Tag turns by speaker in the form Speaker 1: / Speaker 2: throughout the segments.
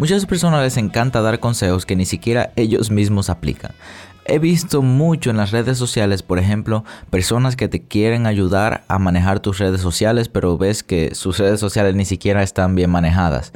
Speaker 1: Muchas personas les encanta dar consejos que ni siquiera ellos mismos aplican. He visto mucho en las redes sociales, por ejemplo, personas que te quieren ayudar a manejar tus redes sociales, pero ves que sus redes sociales ni siquiera están bien manejadas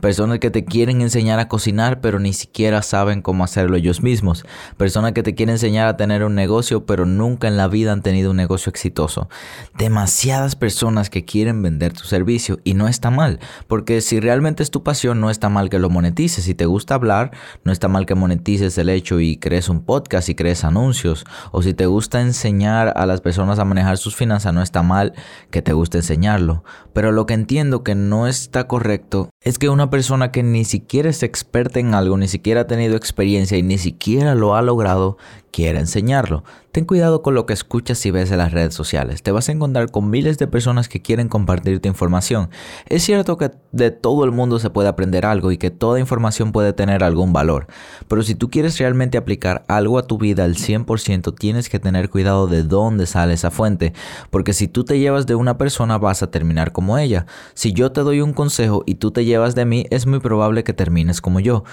Speaker 1: personas que te quieren enseñar a cocinar pero ni siquiera saben cómo hacerlo ellos mismos, personas que te quieren enseñar a tener un negocio pero nunca en la vida han tenido un negocio exitoso, demasiadas personas que quieren vender tu servicio y no está mal, porque si realmente es tu pasión no está mal que lo monetices, si te gusta hablar no está mal que monetices el hecho y crees un podcast y crees anuncios, o si te gusta enseñar a las personas a manejar sus finanzas no está mal que te guste enseñarlo, pero lo que entiendo que no está correcto es que una persona que ni siquiera es experta en algo, ni siquiera ha tenido experiencia y ni siquiera lo ha logrado, quiera enseñarlo. Ten cuidado con lo que escuchas y ves en las redes sociales. Te vas a encontrar con miles de personas que quieren compartir tu información. Es cierto que de todo el mundo se puede aprender algo y que toda información puede tener algún valor. Pero si tú quieres realmente aplicar algo a tu vida al 100%, tienes que tener cuidado de dónde sale esa fuente. Porque si tú te llevas de una persona, vas a terminar como ella. Si yo te doy un consejo y tú te llevas de mí, es muy probable que termines como yo.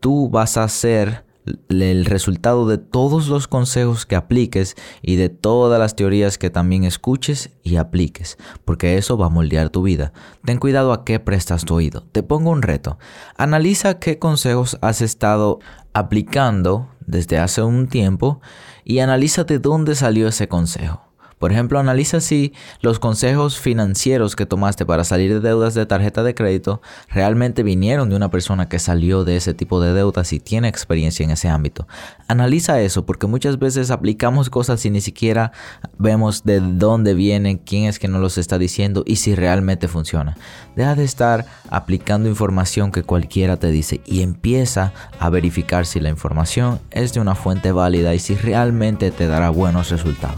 Speaker 1: Tú vas a ser el resultado de todos los consejos que apliques y de todas las teorías que también escuches y apliques, porque eso va a moldear tu vida. Ten cuidado a qué prestas tu oído. Te pongo un reto. Analiza qué consejos has estado aplicando desde hace un tiempo y analiza de dónde salió ese consejo. Por ejemplo, analiza si los consejos financieros que tomaste para salir de deudas de tarjeta de crédito realmente vinieron de una persona que salió de ese tipo de deudas y tiene experiencia en ese ámbito. Analiza eso porque muchas veces aplicamos cosas y ni siquiera vemos de dónde vienen, quién es que nos los está diciendo y si realmente funciona. Deja de estar aplicando información que cualquiera te dice y empieza a verificar si la información es de una fuente válida y si realmente te dará buenos resultados.